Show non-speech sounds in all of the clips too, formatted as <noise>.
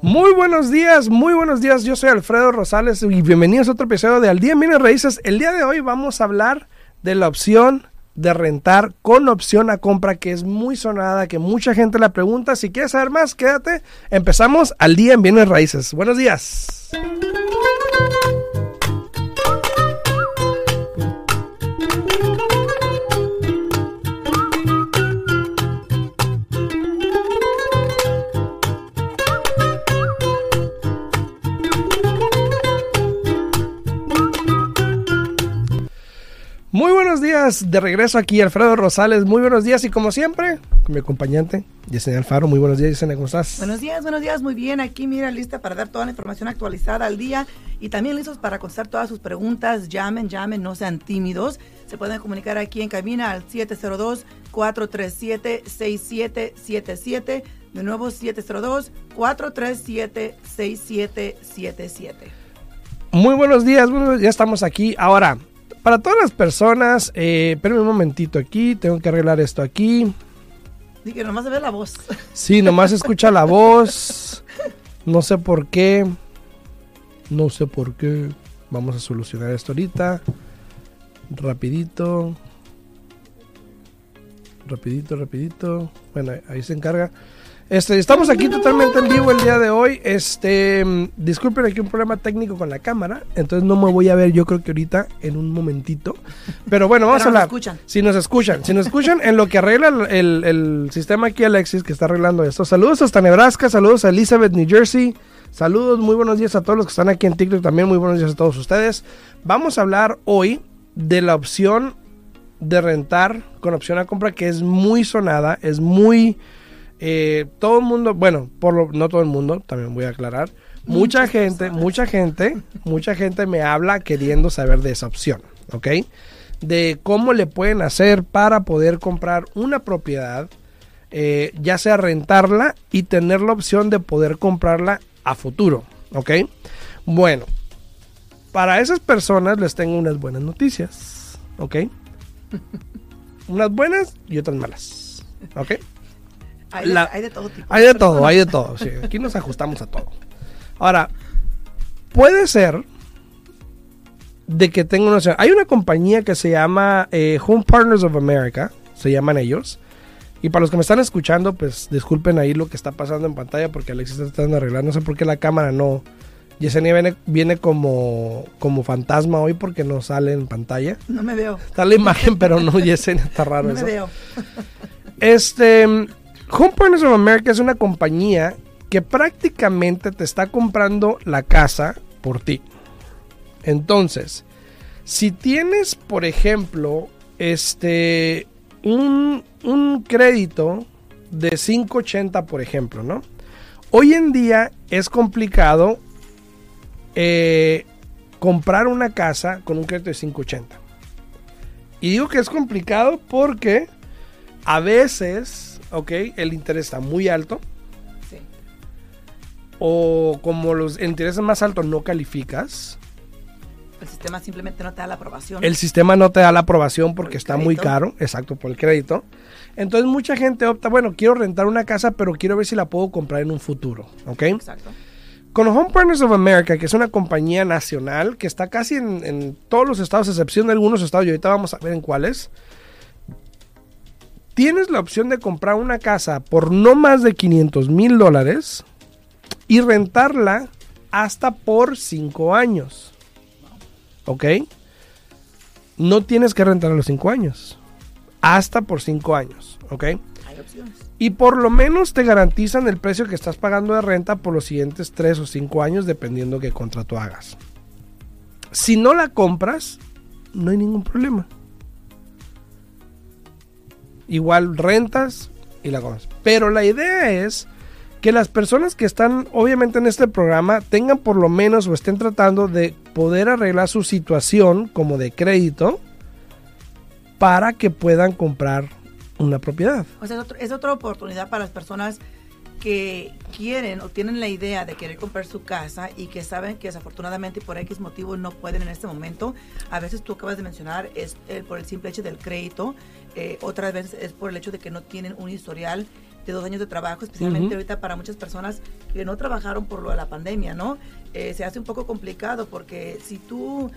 Muy buenos días, muy buenos días. Yo soy Alfredo Rosales y bienvenidos a otro episodio de Al Día en Bienes Raíces. El día de hoy vamos a hablar de la opción de rentar con opción a compra que es muy sonada, que mucha gente la pregunta. Si quieres saber más, quédate. Empezamos al día en bienes raíces. Buenos días. Buenos días, de regreso aquí Alfredo Rosales, muy buenos días y como siempre, con mi acompañante Yesenia Alfaro, muy buenos días Yesenia, ¿cómo estás? Buenos días, buenos días, muy bien, aquí mira, lista para dar toda la información actualizada al día y también listos para contestar todas sus preguntas, llamen, llamen, no sean tímidos, se pueden comunicar aquí en cabina al 702-437-6777, de nuevo 702-437-6777. Muy buenos días, bueno, ya estamos aquí, ahora para todas las personas, eh, espérenme un momentito aquí, tengo que arreglar esto aquí. Dije, que nomás se ve la voz. Sí, nomás se escucha la voz. No sé por qué. No sé por qué. Vamos a solucionar esto ahorita. Rapidito. Rapidito, rapidito. Bueno, ahí se encarga. Este, estamos aquí totalmente en vivo el día de hoy. Este, disculpen aquí un problema técnico con la cámara, entonces no me voy a ver yo creo que ahorita en un momentito. Pero bueno, vamos a hablar. escuchan. Si nos escuchan, si nos escuchan en lo que arregla el, el, sistema aquí Alexis que está arreglando esto. Saludos hasta Nebraska, saludos a Elizabeth, New Jersey. Saludos, muy buenos días a todos los que están aquí en TikTok también, muy buenos días a todos ustedes. Vamos a hablar hoy de la opción de rentar con opción a compra que es muy sonada, es muy eh, todo el mundo, bueno, por lo, no todo el mundo, también voy a aclarar. Mucha gente, mucha gente, mucha gente me habla queriendo saber de esa opción, ¿ok? De cómo le pueden hacer para poder comprar una propiedad, eh, ya sea rentarla y tener la opción de poder comprarla a futuro, ¿ok? Bueno, para esas personas les tengo unas buenas noticias, ¿ok? <laughs> unas buenas y otras malas, ¿ok? Hay, de, todo tipo. Hay de todo, hay de todo. aquí nos ajustamos a todo. Ahora, puede ser de que tenga una... Hay una compañía que se llama eh, Home Partners of America, se llaman ellos. Y para los que me están escuchando, pues disculpen ahí lo que está pasando en pantalla porque Alexis está tratando de arreglar. No sé por qué la cámara no... Yesenia viene, viene como, como fantasma hoy porque no sale en pantalla. No me veo. Está la imagen, pero no, Yesenia, está raro no me veo. Este, Home Partners of America es una compañía que prácticamente te está comprando la casa por ti. Entonces, si tienes, por ejemplo, este un, crédito de 580, por ejemplo, ¿no? Hoy en día es complicado eh, comprar una casa con un crédito de 580. Y digo que es complicado porque a veces ok, el interés está muy alto. Sí. O como los intereses más altos no calificas. El sistema simplemente no te da la aprobación. El sistema no te da la aprobación porque está muy caro, exacto, por el crédito. Entonces mucha gente opta, bueno, quiero rentar una casa, pero quiero ver si la puedo comprar en un futuro, ¿ok? Exacto. Con Home Partners of America, que es una compañía nacional que está casi en, en todos los estados, a excepción de algunos estados, y ahorita vamos a ver en cuáles, tienes la opción de comprar una casa por no más de 500 mil dólares y rentarla hasta por 5 años. ¿Ok? No tienes que rentar a los 5 años. Hasta por 5 años. ¿Ok? Hay opciones. Y por lo menos te garantizan el precio que estás pagando de renta por los siguientes 3 o 5 años, dependiendo qué contrato hagas. Si no la compras, no hay ningún problema igual rentas y la comes. Pero la idea es que las personas que están obviamente en este programa tengan por lo menos o estén tratando de poder arreglar su situación como de crédito para que puedan comprar una propiedad. O sea, es, otra oportunidad para las personas que quieren o tienen la idea de querer comprar su casa y que saben que desafortunadamente por X motivo no pueden en este momento. A veces tú acabas de mencionar es eh, por el simple hecho del crédito, eh, otras veces es por el hecho de que no tienen un historial de dos años de trabajo, especialmente ahorita para muchas personas que no trabajaron por lo de la pandemia, ¿no? Eh, se hace un poco complicado porque si tú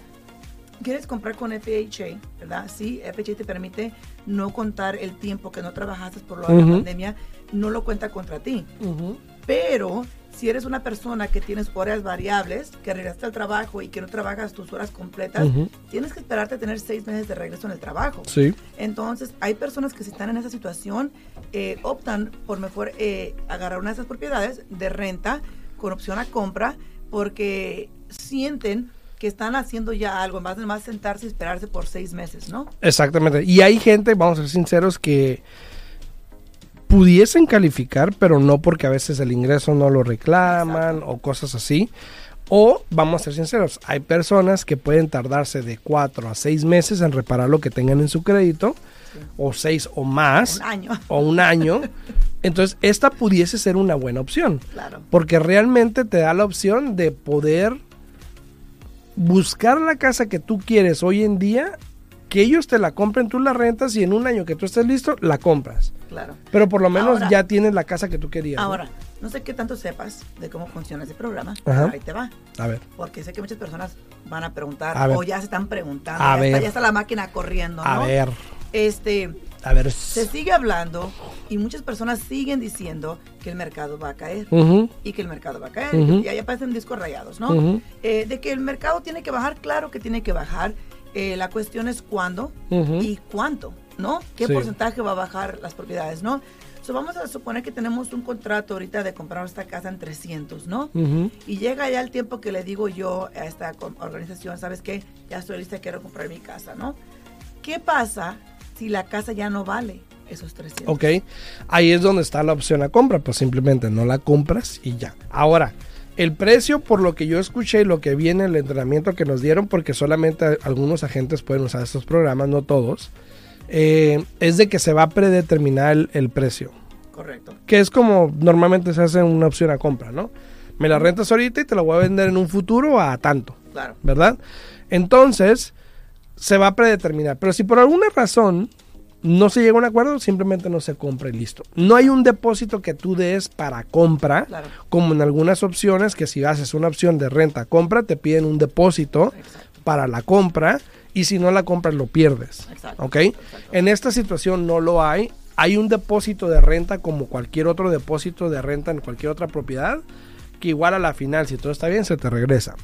quieres comprar con FHA, ¿verdad? Sí, FHA te permite no contar el tiempo que no trabajaste por lo de la pandemia, no lo cuenta contra ti. Pero si eres una persona que tienes horas variables, que regresaste al trabajo y que no trabajas tus horas completas, tienes que esperarte a tener seis meses de regreso en el trabajo. Sí. Entonces, hay personas que si están en esa situación, eh, optan por mejor eh, agarrar una de esas propiedades de renta con opción a compra, porque sienten que están haciendo ya algo, más de más sentarse y esperarse por seis meses, ¿no? Exactamente. Y hay gente, vamos a ser sinceros, que pudiesen calificar, pero no porque a veces el ingreso no lo reclaman o cosas así. O, vamos a ser sinceros, hay personas que pueden tardarse de cuatro a seis meses en reparar lo que tengan en su crédito, o seis o más, Un año. o un año. <laughs> Entonces, esta pudiese ser una buena opción. Claro. Porque realmente te da la opción de poder buscar la casa que tú quieres hoy en día, que ellos te la compren, tú la rentas y en un año que tú estés listo, la compras. Claro. Pero por lo menos Ahora- ya tienes la casa que tú querías. Ahora, no sé qué tanto sepas de cómo funciona ese programa. Ajá. Ahí te va. A ver. Porque sé que muchas personas van a preguntar A o ya se están preguntando. A ya, ver. Está, ya está la máquina corriendo, ¿no? A ver. Este, A ver. se sigue hablando y muchas personas siguen diciendo que el mercado va a caer. Ujú. y que el mercado va a caer. Y ahí aparecen discos rayados, ¿no? Eh, de que el mercado tiene que bajar, claro que tiene que bajar. Eh, la cuestión es cuándo y cuánto, ¿no? ¿Qué Sí. porcentaje va a bajar las propiedades, ¿no? So, vamos a suponer que tenemos un contrato ahorita de comprar esta casa en 300, ¿no? Y llega ya el tiempo que le digo yo a esta organización, ¿sabes qué? Ya estoy lista, quiero comprar mi casa, ¿no? ¿Qué pasa si la casa ya no vale esos 300? Ok, ahí es donde está la opción a compra, pues simplemente no la compras y ya. Ahora, el precio, por lo que yo escuché y lo que vi en el entrenamiento que nos dieron, porque solamente algunos agentes pueden usar estos programas, no todos, eh, es de que se va a predeterminar el, el precio, Correcto. que es como normalmente se hace una opción a compra, ¿no? Me la rentas ahorita y te la voy a vender en un futuro a tanto. Claro. ¿verdad? Entonces, se va a predeterminar. Pero si por alguna razón no se llega a un acuerdo, simplemente no se compra y listo. No hay un depósito que tú des para compra, Claro. como en algunas opciones, que si haces una opción de renta-compra, te piden un depósito Exacto. para la compra y si no la compras lo pierdes. Exacto, ¿Ok? exacto. En esta situación no lo hay. Hay un depósito de renta como cualquier otro depósito de renta en cualquier otra propiedad, que igual a la final, si todo está bien, se te regresa.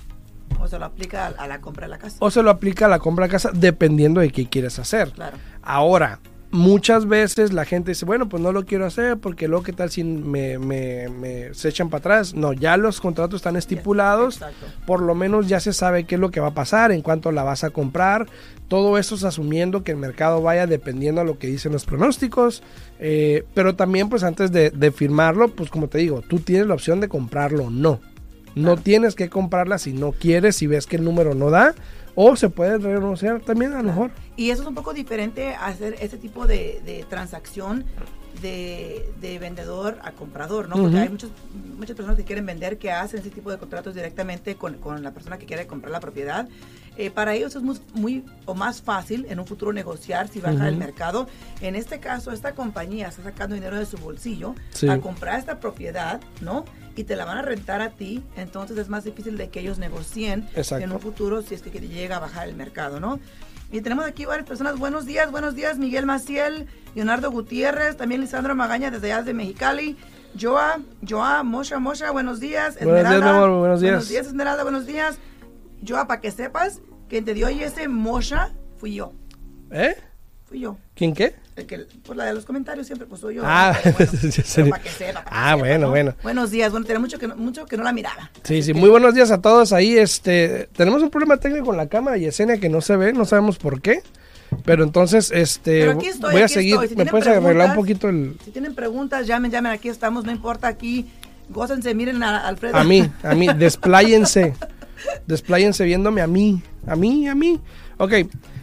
O se lo aplica a, la compra de la casa. o se lo aplica a la compra de casa dependiendo de qué quieres hacer. Claro. Ahora, muchas veces la gente dice, bueno, pues no lo quiero hacer porque luego qué tal si me, me- me- se echan para atrás. No, ya los contratos están estipulados, Exacto. por lo menos ya se sabe qué es lo que va a pasar, en cuánto la vas a comprar. Todo eso es asumiendo que el mercado vaya dependiendo a lo que dicen los pronósticos. eh, pero también, pues antes de, de firmarlo, pues como te digo, tú tienes la opción de comprarlo o no. No tienes que comprarla si no quieres, si ves que el número no da. O se puede renegociar también a lo mejor. Y eso es un poco diferente hacer ese tipo de transacción de, de vendedor a comprador, ¿no? Porque Ujú. hay muchos, muchas personas que quieren vender que hacen ese tipo de contratos directamente con, con la persona que quiere comprar la propiedad. Eh, para ellos es muy, muy o más fácil en un futuro negociar si baja Ujú. el mercado. En este caso, esta compañía está sacando dinero de su bolsillo Sí. a comprar esta propiedad, ¿no? Y te la van a rentar a ti, entonces es más difícil de que ellos negocien Exacto. en un futuro si es que llega a bajar el mercado, ¿no? Y tenemos aquí varias personas. Buenos días, buenos días, Miguel Maciel, Leonardo Gutiérrez, también Lisandro Magaña desde allá de Mexicali. Joa, Joa, Mosha, Mosha, buenos días. Buenos días, mi amor, buenos días. Buenos días, Esmeralda, buenos días. Joa, para que sepas, quien te dio hoy ese Mosha fui yo. ¿Eh? Fui yo. ¿Quién qué? El que, pues la de los comentarios siempre, pues soy yo. Ah, Pero bueno, <laughs> para que sepa, para que Ah, sepa, bueno, ¿no? bueno. Buenos días, bueno, tenía mucho que, no- mucho que no la miraba. Sí, sí, que- muy buenos días a todos ahí. Este, tenemos un problema técnico con la cámara Yesenia que no se ve, no sabemos por qué. Pero entonces, este, Pero aquí estoy, voy a seguir. estoy. Si ¿Me puedes arreglar un poquito el. Si tienen preguntas, llamen, llamen, aquí estamos, no importa, aquí, gócense, miren a Alfredo. A mí, a mí, <laughs> despláyense. Despláyense viéndome a mí, a mí, a mí. Ok,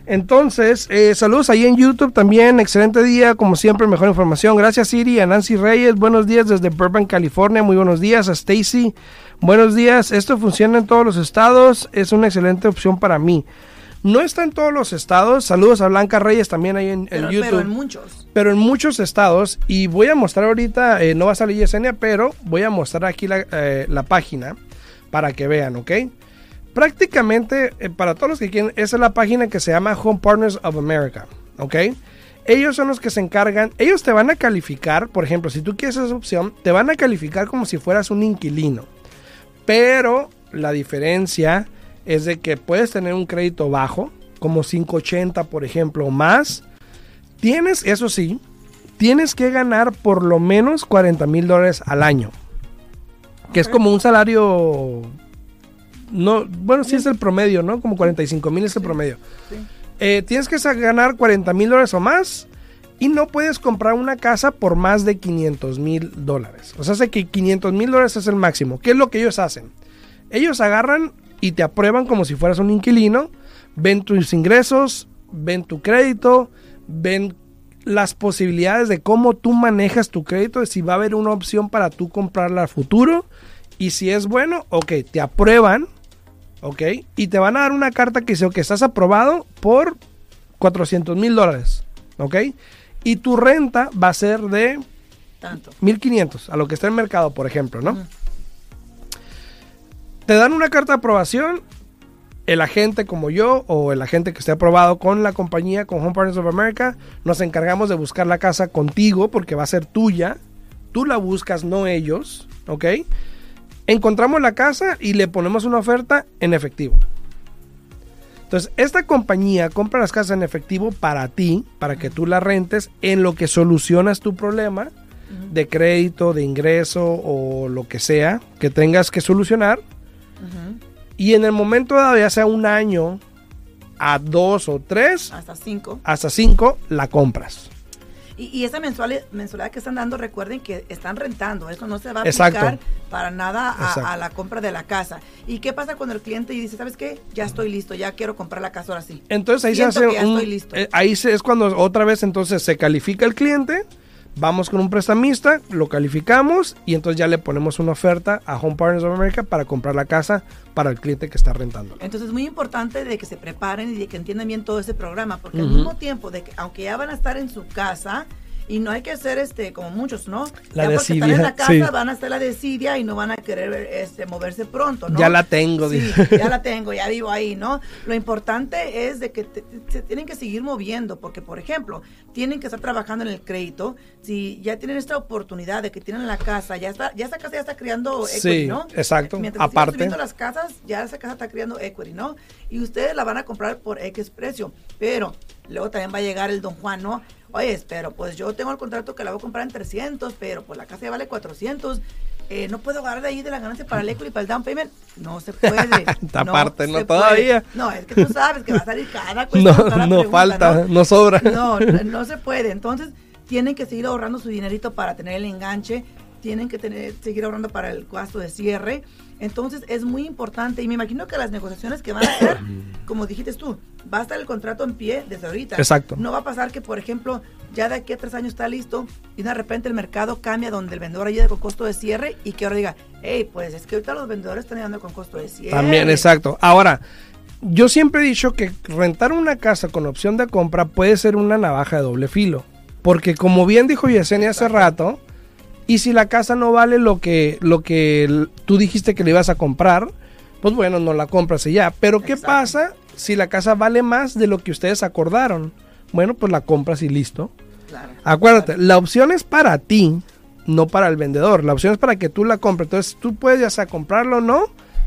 entonces, eh, saludos ahí en YouTube también. Excelente día, como siempre, mejor información. Gracias, Siri. A Nancy Reyes, buenos días desde Burbank, California. Muy buenos días. A Stacy, buenos días. Esto funciona en todos los estados. Es una excelente opción para mí. No está en todos los estados. Saludos a Blanca Reyes también ahí en, Pero, YouTube. pero en muchos. Pero en muchos estados, y voy a mostrar ahorita, eh, no va a salir Yesenia, pero voy a mostrar aquí la, eh, la página para que vean, ¿ok? Prácticamente, eh, para todos los que quieren, esa es la página que se llama Home Partners of America, ¿ok? Ellos son los que se encargan, ellos te van a calificar, por ejemplo, si tú quieres esa opción, te van a calificar como si fueras un inquilino. Pero la diferencia es de que puedes tener un crédito bajo, como 580 por ejemplo, o más. Tienes, eso sí, tienes que ganar por lo menos 40 mil dólares al año. Que es como un salario... No, bueno, sí es el promedio, ¿no? Como 45 mil es el promedio. Sí. Eh, tienes que ganar 40 mil dólares o más y no puedes comprar una casa por más de 500 mil dólares. O sea, sé que 500 mil dólares es el máximo. ¿Qué es lo que ellos hacen? Ellos agarran y te aprueban como si fueras un inquilino, ven tus ingresos, ven tu crédito, ven las posibilidades de cómo tú manejas tu crédito, si va a haber una opción para tú comprarla a futuro. Y si es bueno, ok, te aprueban, ok, y te van a dar una carta que dice que estás aprobado por 400 mil dólares, ok, y tu renta va a ser de Tanto. 1500, a lo que está en el mercado, por ejemplo, ¿no? Te dan una carta de aprobación, el agente como yo o el agente que esté aprobado con la compañía, con Home Partners of America, nos encargamos de buscar la casa contigo porque va a ser tuya. Tú la buscas, no ellos, ¿ok? Encontramos la casa y le ponemos una oferta en efectivo. Entonces, esta compañía compra las casas en efectivo para ti, para que tú la rentes, en lo que solucionas tu problema de crédito, de ingreso o lo que sea que tengas que solucionar. Y en el momento dado, ya sea un año, a dos o tres, Hasta cinco. hasta cinco, la compras. Y, y esa mensualidad, mensualidad que están dando, recuerden que están rentando. Eso no se va a Exacto. aplicar para nada a, la compra de la casa. ¿Y qué pasa cuando el cliente dice, ¿sabes qué? Ya estoy listo, ya quiero comprar la casa ahora sí. Entonces ahí Siento se hace ya un- estoy listo. eh, ahí se- es cuando otra vez entonces se califica el cliente, vamos con un prestamista, lo calificamos y entonces ya le ponemos una oferta a Home Partners of America para comprar la casa para el cliente que está rentando. Entonces es muy importante de que se preparen y de que entiendan bien todo ese programa, porque al mismo tiempo de que aunque ya van a estar en su casa y no hay que hacer este como muchos, ¿no? La ya porque están desidia, en la casa sí. van a hacer la desidia y no van a querer este moverse pronto, ¿no? Ya la tengo, Sí, ya la tengo, ya vivo ahí, ¿no? Lo importante es de que te- te- se tienen que seguir moviendo, porque por ejemplo, tienen que estar trabajando en el crédito, si ya tienen esta oportunidad de que tienen la casa, ya está, ya esta casa ya está creando Sí, equity, ¿no? exacto, Mientras aparte. subiendo las casas, ya esa casa está creando equity, ¿no? Y ustedes la van a comprar por X precio, pero luego también va a llegar el don Juan, ¿no? Oye, pero pues yo tengo el contrato que la voy a comprar en 300, pero pues la casa ya vale 400. eh, no puedo agarrar de ahí de la ganancia para el equity y para el down payment. No se puede. <laughs> Esta parte no todavía. puede. No, es que tú sabes que va a salir cada <laughs> cuestión, No, cada no pregunta, falta, no sobra. No, no se puede. Entonces, tienen que seguir ahorrando su dinerito para tener el enganche, tienen que tener, seguir ahorrando para el gasto de cierre. Entonces, es muy importante y me imagino que las negociaciones que van a hacer, <coughs> como dijiste tú, va a estar el contrato en pie desde ahorita. Exacto. No va a pasar que, por ejemplo, ya de aquí a tres años está listo y de repente el mercado cambia donde el vendedor ayuda con costo de cierre y que ahora diga, hey, pues es que ahorita los vendedores están ayudando con costo de cierre. También, exacto. Ahora, yo siempre he dicho que rentar una casa con opción de compra puede ser una navaja de doble filo. Porque como bien dijo Yesenia hace rato, y si la casa no vale lo que, lo que tú dijiste que le ibas a comprar, pues bueno, no la compras y ya. Pero ¿qué Exacto. pasa si la casa vale más de lo que ustedes acordaron? Bueno, pues la compras y listo. Claro. Acuérdate, la opción es para ti, no para el vendedor. La opción es para que tú la compres. Entonces tú puedes ya sea comprarlo o no,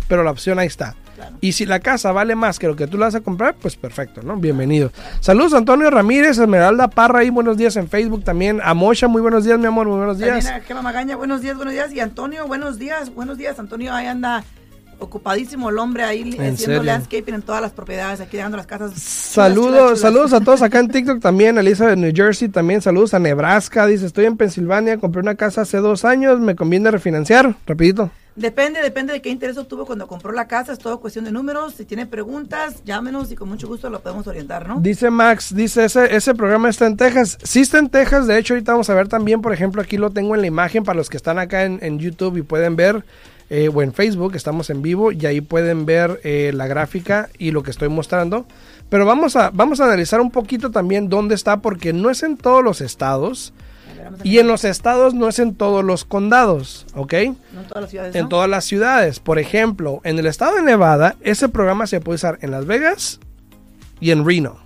pero la opción ahí está. Claro. Y si la casa vale más que lo que tú la vas a comprar, pues perfecto, ¿no? Bienvenido. Saludos Antonio Ramírez, Esmeralda Parra ahí, buenos días en Facebook también. A Mocha, muy buenos días, mi amor, muy buenos días. También a Magaña, buenos días, buenos días. Y Antonio, buenos días, buenos días. Antonio ahí anda ocupadísimo el hombre ahí ¿En haciendo serio? landscaping en todas las propiedades, aquí dejando las casas. Saludos, chulas, chulas. saludos a todos acá en TikTok también, Elizabeth, New Jersey también, saludos a Nebraska, dice, estoy en Pensilvania, compré una casa hace dos años, me conviene refinanciar, rapidito. Depende, depende de qué interés obtuvo cuando compró la casa, es todo cuestión de números. Si tiene preguntas, llámenos y con mucho gusto lo podemos orientar, ¿no? Dice Max, dice, ese, ese programa está en Texas. Sí está en Texas, de hecho ahorita vamos a ver también, por ejemplo, aquí lo tengo en la imagen para los que están acá en, en YouTube y pueden ver, eh, o en Facebook, estamos en vivo, y ahí pueden ver eh, la gráfica y lo que estoy mostrando. Pero vamos a, vamos a analizar un poquito también dónde está, porque no es en todos los estados, y en los estados no es en todos los condados, ¿ok? No en todas las ciudades, En ¿no? todas las ciudades. Por ejemplo, en el estado de Nevada, ese programa se puede usar en Las Vegas y en Reno.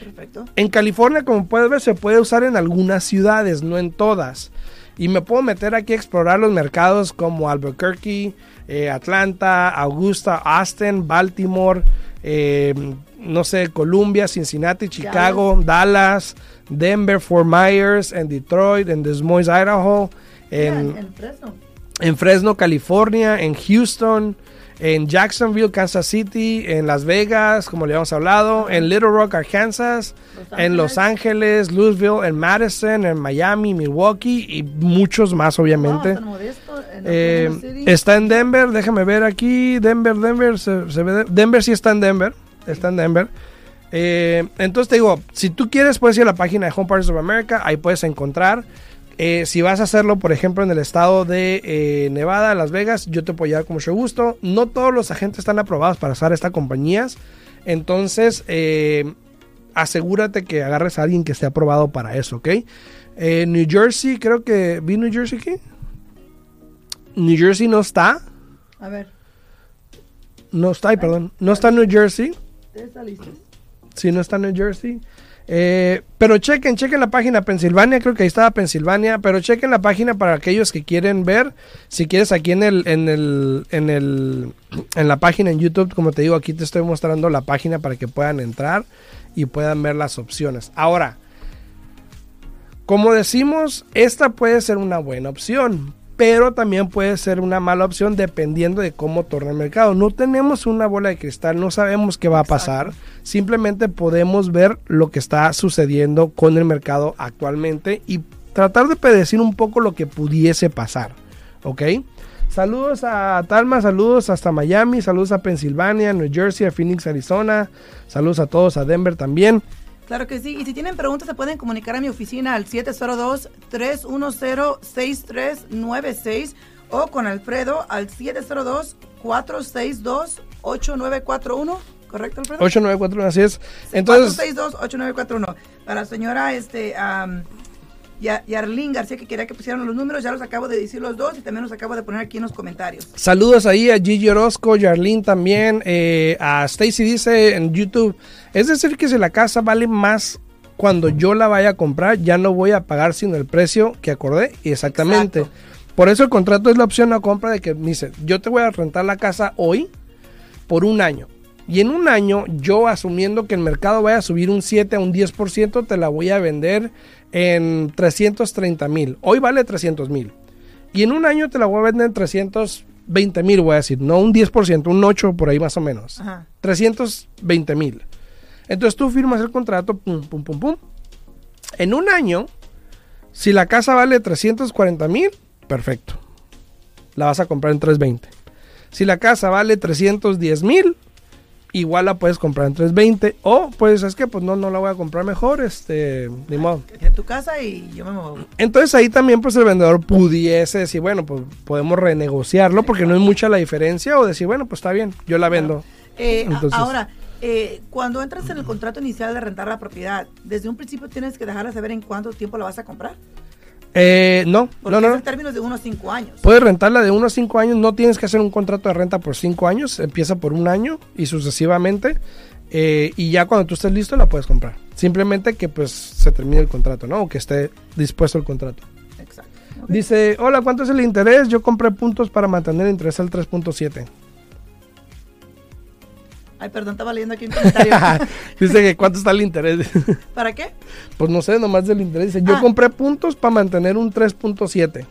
Perfecto. En California, como puedes ver, se puede usar en algunas ciudades, no en todas. Y me puedo meter aquí a explorar los mercados como Albuquerque, eh, Atlanta, Augusta, Austin, Baltimore, eh, no sé, Columbia, Cincinnati, Chicago, Dallas, Denver, Fort Myers, en Detroit, en Des Moines, Idaho, en Fresno. en Fresno, California, en Houston, en Jacksonville, Kansas City, en Las Vegas, como le habíamos hablado, en Little Rock, Arkansas, Los en Los Ángeles, Louisville, en Madison, en Miami, Milwaukee y muchos más, obviamente. Wow, San Modesto, en Eh, está en Denver, déjame ver aquí, Denver, Denver, se, se ve- Denver sí está en Denver, está en Denver. Eh, entonces te digo, si tú quieres puedes ir a la página de Home Parts of America, ahí puedes encontrar. Eh, si vas a hacerlo, por ejemplo, en el estado de eh, Nevada, Las Vegas, yo te puedo llevar con mucho gusto. No todos los agentes están aprobados para usar estas compañías. Entonces, eh, asegúrate que agarres a alguien que esté aprobado para eso, ¿ok? New Jersey, creo que... ¿Vi New Jersey aquí? New Jersey no está. A ver, No está, ay, perdón. No está New Jersey. ¿ustedes están listos? Sí, no está New Jersey. Eh, pero chequen, chequen la página Pensilvania, creo que ahí estaba Pensilvania, pero chequen la página para aquellos que quieren ver, si quieres aquí en el, en el, en el, <clears throat> en la página en YouTube, como te digo, aquí te estoy mostrando la página para que puedan entrar y puedan ver las opciones. Ahora, como decimos, esta puede ser una buena opción, pero también puede ser una mala opción dependiendo de cómo torne el mercado. No tenemos una bola de cristal, no sabemos qué va a pasar. Simplemente podemos ver lo que está sucediendo con el mercado actualmente y tratar de predecir un poco lo que pudiese pasar. ¿Ok? Saludos a Talma, saludos hasta Miami, saludos a Pensilvania, New Jersey, a Phoenix, Arizona. Saludos a todos, a Denver también. Claro que sí. Y si tienen preguntas, se pueden comunicar a mi oficina al 702-310-6396 o con Alfredo al 702-462-8941. ¿Correcto, Alfredo? 894, así es. Entonces, 462-8941. Para la señora este, am, Ya- Yarlín García, que quería que pusieran los números, ya los acabo de decir los dos y también los acabo de poner aquí en los comentarios. Saludos ahí a Gigi Orozco, Yarlene también, eh, a Stacy dice en YouTube, es decir que si la casa vale más cuando yo la vaya a comprar, ya no voy a pagar sino el precio que acordé. Y exactamente. Exacto. Por eso el contrato es la opción a compra de que dice, yo te voy a rentar la casa hoy por un año. Y en un año, yo asumiendo que el mercado vaya a subir un 7 a un 10%, te la voy a vender en 330 mil. Hoy vale 300 mil. Y en un año te la voy a vender en 320 mil, voy a decir. No un 10%, un 8 por ahí más o menos. Ajá. 320 mil. Entonces tú firmas el contrato, pum, pum, pum, pum. En un año, si la casa vale 340 mil, perfecto. La vas a comprar en 320. Si la casa vale 310 mil, igual la puedes comprar en 320. O pues es que pues no, no la voy a comprar mejor, este, ni modo. Que tu casa y yo me muevo. Entonces ahí también pues el vendedor pudiese decir, bueno, pues podemos renegociarlo porque no es mucha la diferencia o decir, bueno, pues está bien, yo la vendo. Eh, Entonces- ahora, eh, cuando entras en el contrato inicial de rentar la propiedad, desde un principio tienes que dejarla saber en cuánto tiempo la vas a comprar. Eh, no, Porque no, no. es no. en términos de 5 años. Puedes rentarla de 1 a 5 años, no tienes que hacer un contrato de renta por 5 años, empieza por un año y sucesivamente. eh, y ya cuando tú estés listo la puedes comprar. Simplemente que pues se termine el contrato, ¿no? O que esté dispuesto el contrato. Exacto. Dice, hola, ¿cuánto es el interés? Yo compré puntos para mantener el interés al 3.7. Ay, perdón, estaba leyendo aquí un comentario. <laughs> Dice que cuánto está el interés. <laughs> ¿Para qué? pues no sé, nomás del interés. Dice, yo Ah. compré puntos para mantener un 3.7.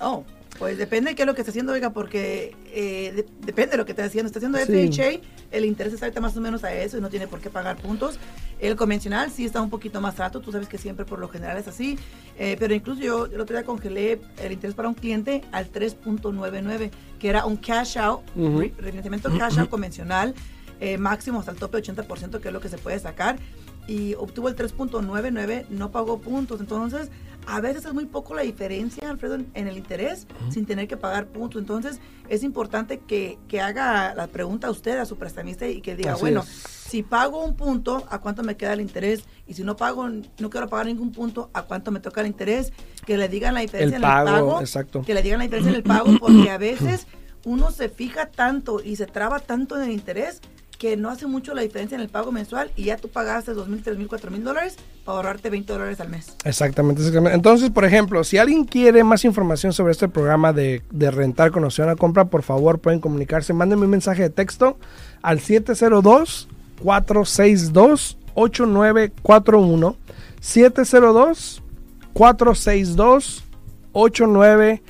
Oh, Pues depende de qué es lo que está haciendo, oiga, porque eh, de- depende de lo que esté haciendo. Está haciendo Sí. FHA, el interés está ahorita más o menos a eso y no tiene por qué pagar puntos. El convencional sí está un poquito más alto, tú sabes que siempre por lo general es así, eh, pero incluso yo el otro día congelé el interés para un cliente al 3.99, que era un cash out, re- refinanciamiento cash out <clears throat> convencional, eh, máximo hasta el tope 80%, que es lo que se puede sacar, y obtuvo el 3.99, no pagó puntos. Entonces, a veces es muy poco la diferencia, Alfredo, en, en el interés, sin tener que pagar puntos. Entonces, es importante que, que haga la pregunta a usted, a su prestamista, y que diga, Así bueno, es. si pago un punto, ¿a cuánto me queda el interés? Y si no pago, no quiero pagar ningún punto, ¿a cuánto me toca el interés? Que le digan la diferencia El en pago, el pago. exacto. Que le digan la diferencia en el <clears throat> pago, porque a veces uno se fija tanto y se traba tanto en el interés que no hace mucho la diferencia en el pago mensual y ya tú pagaste dos mil, tres mil, cuatro mil dólares para ahorrarte 20 dólares al mes. Exactamente, exactamente. Entonces, por ejemplo, si alguien quiere más información sobre este programa de, rentar con opción a compra, por favor pueden comunicarse. Mándenme un mensaje de texto al 702-462-8941. 702-462-8941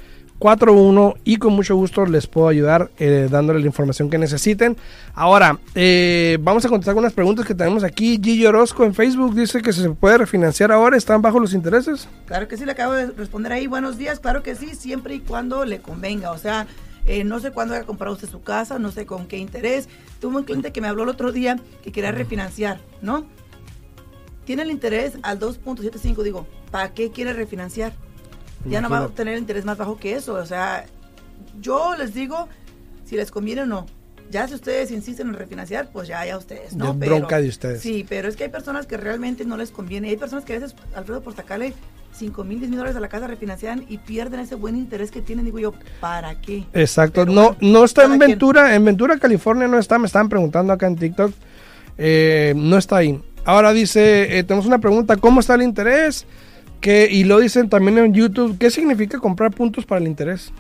y con mucho gusto les puedo ayudar eh, dándole la información que necesiten. Ahora, eh, vamos a contestar algunas preguntas que tenemos aquí. Gigi Orozco en Facebook dice que se puede refinanciar ahora, están bajo los intereses. Claro que sí, le acabo de responder ahí. Buenos días, claro que sí, siempre y cuando le convenga. O sea, eh, no sé cuándo haya comprado usted su casa, no sé con qué interés. Tuve un cliente que me habló el otro día que quería refinanciar, ¿no? Tiene el interés al 2.75. Digo, ¿para qué quiere refinanciar? Ya no va a obtener el interés más bajo que eso. O sea, yo les digo si les conviene o no. Ya si ustedes insisten en refinanciar, pues ya, ya ustedes, ¿no? Es bronca de ustedes. Sí, pero es que hay personas que realmente no les conviene. Hay personas que a veces, Alfredo, por sacarle 5 mil, 10 mil dólares a la casa refinancian y pierden ese buen interés que tienen. Digo yo, ¿para qué? Exacto, Pero no, no está en quien. Ventura, en Ventura, California no está, me estaban preguntando acá en TikTok, Eh, no está ahí. Ahora dice, eh, tenemos una pregunta, ¿cómo está el interés? Que, y lo dicen también en YouTube, ¿qué significa comprar puntos para el interés?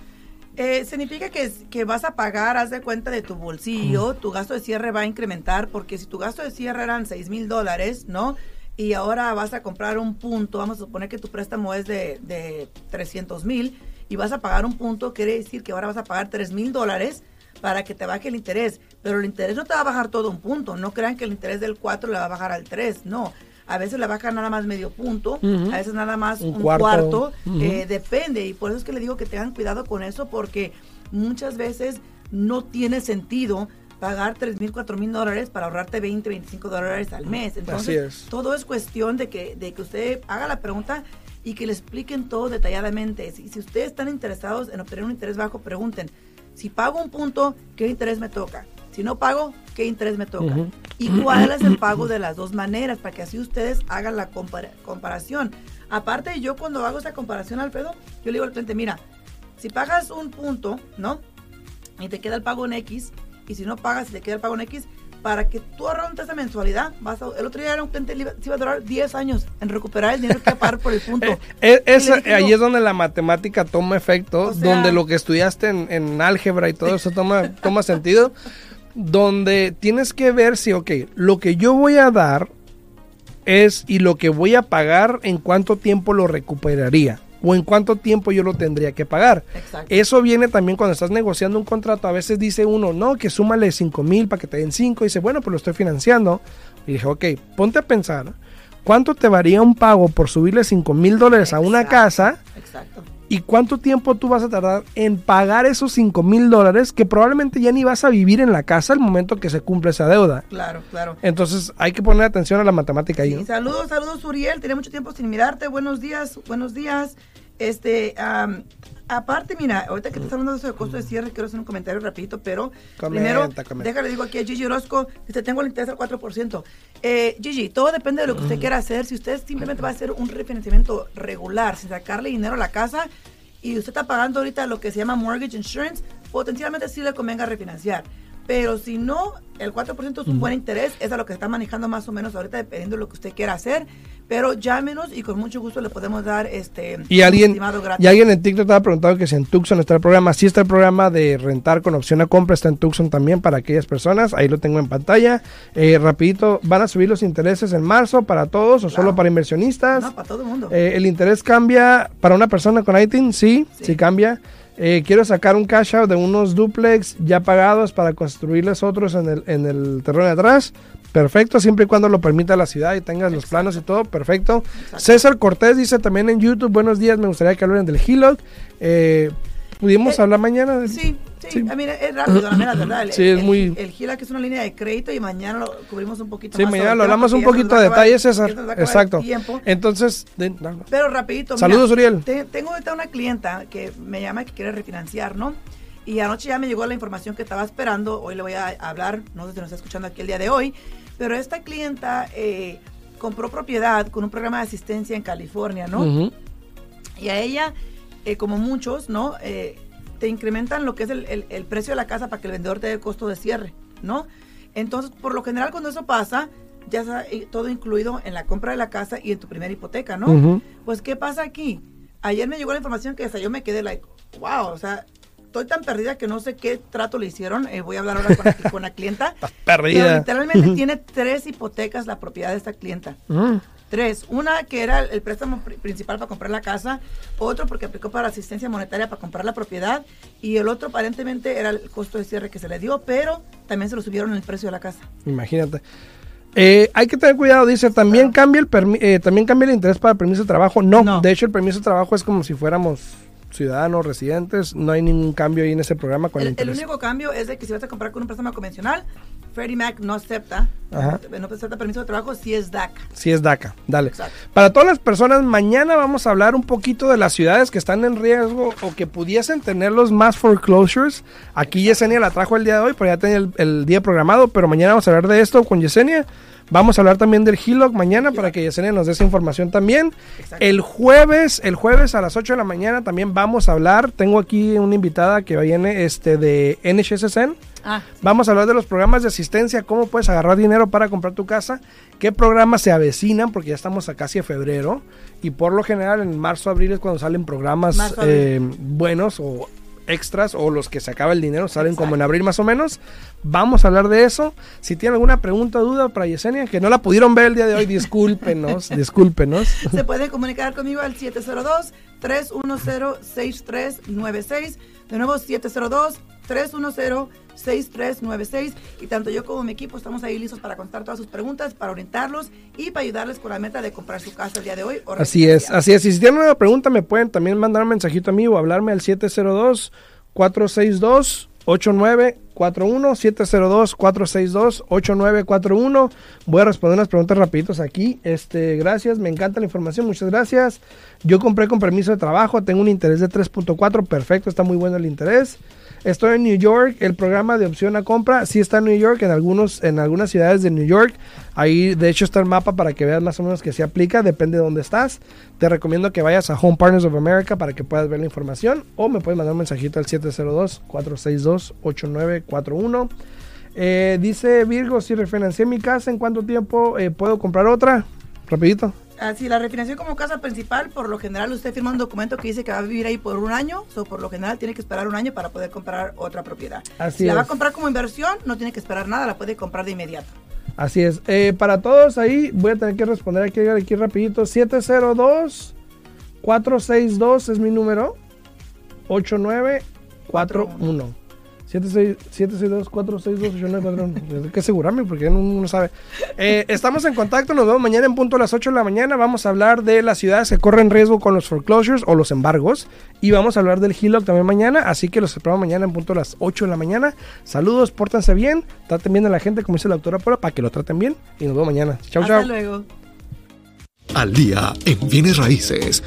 Eh, significa que, que vas a pagar, haz de cuenta de tu bolsillo, tu gasto de cierre va a incrementar, porque si tu gasto de cierre eran 6 mil dólares, ¿no? Y ahora vas a comprar un punto, vamos a suponer que tu préstamo es de, de 300 mil, y vas a pagar un punto, quiere decir que ahora vas a pagar 3 mil dólares para que te baje el interés. Pero el interés no te va a bajar todo un punto, no crean que el interés del 4 le va a bajar al 3, no. A veces le baja nada más medio punto, a veces nada más Un un, cuarto. eh, depende y por eso es que le digo que tengan cuidado con eso porque muchas veces no tiene sentido pagar 3 mil, 4 mil dólares para ahorrarte 20, 25 dólares al mes. Entonces, es. todo es cuestión de que, de que usted haga la pregunta y que le expliquen todo detalladamente. Si, si ustedes están interesados en obtener un interés bajo, pregunten, si pago un punto, ¿qué interés me toca? Si no pago, ¿qué interés me toca? Ujú. Y cuál es el pago de las dos maneras, para que así ustedes hagan la compara- comparación. Aparte, yo cuando hago esa comparación, Alfredo, yo le digo al cliente, mira, si pagas un punto, ¿no? Y te queda el pago en X, y si no pagas y te queda el pago en X, para que tú ahorres esa mensualidad, vas a- el otro día era un cliente, se iba a durar 10 años en recuperar el dinero que pagar por el punto. <laughs> Eh, eh, dije, ahí es donde la matemática toma efecto, O sea- donde lo que estudiaste en, en álgebra y todo eso toma, toma sentido, donde tienes que ver si, ok, lo que yo voy a dar es y lo que voy a pagar, en cuánto tiempo lo recuperaría o en cuánto tiempo yo lo tendría que pagar. Exacto. Eso viene también cuando estás negociando un contrato. A veces dice uno, no, que súmale 5 mil para que te den 5. Y dice, bueno, pues lo estoy financiando. Y dije, ok, ponte a pensar, ¿cuánto te varía un pago por subirle 5 mil dólares a una casa? Exacto. ¿Y cuánto tiempo tú vas a tardar en pagar esos 5 mil dólares que probablemente ya ni vas a vivir en la casa al momento que se cumple esa deuda? Claro, claro. Entonces hay que poner atención a la matemática ahí. Saludos, saludos, Uriel. Tenía mucho tiempo sin mirarte. Buenos días, buenos días. Este, am, aparte, mira, ahorita que estás hablando de eso de costo de cierre, quiero hacer un comentario rapidito, pero Comenta, primero, comenta. déjale digo aquí a Gigi Orozco, dice, tengo el interés al 4%. Eh, Gigi, todo depende de lo que usted quiera hacer. Si usted simplemente va a hacer un refinanciamiento regular, sin sacarle dinero a la casa, y usted está pagando ahorita lo que se llama mortgage insurance, potencialmente sí le convenga refinanciar. Pero si no, el 4% es un buen interés, es a lo que está manejando más o menos ahorita, dependiendo de lo que usted quiera hacer. Pero llámenos y con mucho gusto le podemos dar este Y alguien, gratis. y alguien en TikTok estaba preguntando que si en Tucson está el programa. Sí está el programa de rentar con opción a compra, está en Tucson también para aquellas personas. Ahí lo tengo en pantalla. Eh, rapidito, ¿van a subir los intereses en marzo para todos o solo para inversionistas? No, para todo el mundo. Eh, ¿El interés cambia para una persona con ITIN? Sí, sí, Sí. cambia. Eh, quiero sacar un cash out de unos duplex ya pagados para construirles otros en el, en el terreno de atrás. Perfecto, siempre y cuando lo permita la ciudad y tengas los planos y todo, perfecto. César Cortés dice también en YouTube, buenos días, me gustaría que hablen del HELOC. Eh, ¿Pudimos Eh, hablar mañana? Sí, sí, Sí. Ah, mira, es rápido, la verdad. El, Sí, es el- muy- El es una línea de crédito y mañana lo cubrimos un poquito Sí, más. mañana sobre lo hablamos un poquito de detalle, César. Exacto. tiempo. Entonces, de- no, no. Pero rapidito. mira, Saludos, Uriel. te- tengo ahorita una clienta que me llama que quiere refinanciar, ¿no? Y anoche ya me llegó la información que estaba esperando. Hoy le voy a hablar, no sé si nos está escuchando aquí el día de hoy. Pero esta clienta eh, compró propiedad con un programa de asistencia en California, ¿no? Y a ella, eh, como muchos, ¿no? Eh, te incrementan lo que es el, el- el precio de la casa para que el vendedor te dé el costo de cierre, ¿no? Entonces, por lo general, cuando eso pasa, ya está todo incluido en la compra de la casa y en tu primera hipoteca, ¿no? Pues, ¿qué pasa aquí? Ayer me llegó la información que hasta yo me quedé like, wow, o sea, estoy tan perdida que no sé qué trato le hicieron. Eh, voy a hablar ahora con, la- <laughs> con la clienta. Pero Perdida. literalmente tiene tres hipotecas la propiedad de esta clienta. Mm. Tres. Una que era el préstamo pri- principal para comprar la casa, otro porque aplicó para asistencia monetaria para comprar la propiedad y el otro aparentemente era el costo de cierre que se le dio, pero también se lo subieron el precio de la casa. Imagínate. Eh, hay que tener cuidado, dice, también cambia el eh, también cambia el interés para el permiso de trabajo. No, No. de hecho el permiso de trabajo es como si fuéramos ciudadanos, residentes, no hay ningún cambio ahí en ese programa con el, El, el interés. único cambio es de que si vas a comprar con un préstamo convencional, Freddie Mac no acepta, Ajá. no acepta permiso de trabajo si es DACA. Sí es DACA, dale. Exacto. Para todas las personas, mañana vamos a hablar un poquito de las ciudades que están en riesgo o que pudiesen tener los más foreclosures. Aquí Yesenia la trajo el día de hoy, pero ya tenía el, el día programado, pero mañana vamos a hablar de esto con Yesenia. Vamos a hablar también del HELOC mañana para que Yesenia nos dé esa información también. Exacto. El jueves, el jueves a las 8 de la mañana también vamos a hablar. Tengo aquí una invitada que viene este de NHSSN. Ah, Vamos a hablar de los programas de asistencia, cómo puedes agarrar dinero para comprar tu casa, qué programas se avecinan, porque ya estamos a casi a febrero, y por lo general en marzo, abril es cuando salen programas Marzo, eh, buenos o extras, o los que se acaba el dinero, salen como en Exacto. abril más o menos. Vamos a hablar de eso. Si tienen alguna pregunta o duda para Yesenia, que no la pudieron ver el día de hoy, discúlpenos, <laughs> discúlpenos. Se pueden comunicar conmigo al 702-310-6396. De nuevo, 702-310-6396. Y tanto yo como mi equipo estamos ahí listos para contestar todas sus preguntas, para orientarlos y para ayudarles con la meta de comprar su casa el día de hoy. o Así es, así es. Y si tienen una pregunta, me pueden también mandar un mensajito a mí o hablarme al 702-462-8941. 702-462-8941. Voy a responder unas preguntas rapiditos aquí. Este, gracias, me encanta la información, muchas gracias. Yo compré con permiso de trabajo, tengo un interés de 3.4, perfecto, está muy bueno el interés. Estoy en New York, el programa de opción a compra sí está en New York, en algunos en algunas ciudades de New York. Ahí de hecho está el mapa para que veas más o menos que se aplica, depende de dónde estás. Te recomiendo que vayas a Home Partners of America para que puedas ver la información o me puedes mandar un mensajito al 702-462-8941. Eh, dice Virgo, si refinancié mi casa, ¿en cuánto tiempo eh, puedo comprar otra? Rapidito. Así, la refinanciación como casa principal, por lo general usted firma un documento que dice que va a vivir ahí por un año, o por lo general tiene que esperar un año para poder comprar otra propiedad. Así si la va a comprar como inversión, no tiene que esperar nada, la puede comprar de inmediato. Así es. Eh, para todos ahí, voy a tener que responder aquí, aquí rapidito. 702-462 es mi número. 8941. 762-462-8941. Tengo que asegurarme porque uno no sabe. Eh, estamos en contacto, nos vemos mañana en punto a las 8 de la mañana. Vamos a hablar de las ciudades que corren riesgo con los foreclosures o los embargos. Y vamos a hablar del HELOC también mañana. Así que los esperamos mañana en punto a las 8 de la mañana. Saludos, pórtense bien, traten bien a la gente, como dice la doctora Pola, para que lo traten bien. Y nos vemos mañana. Chau, Hasta chau. luego. Al día en bienes raíces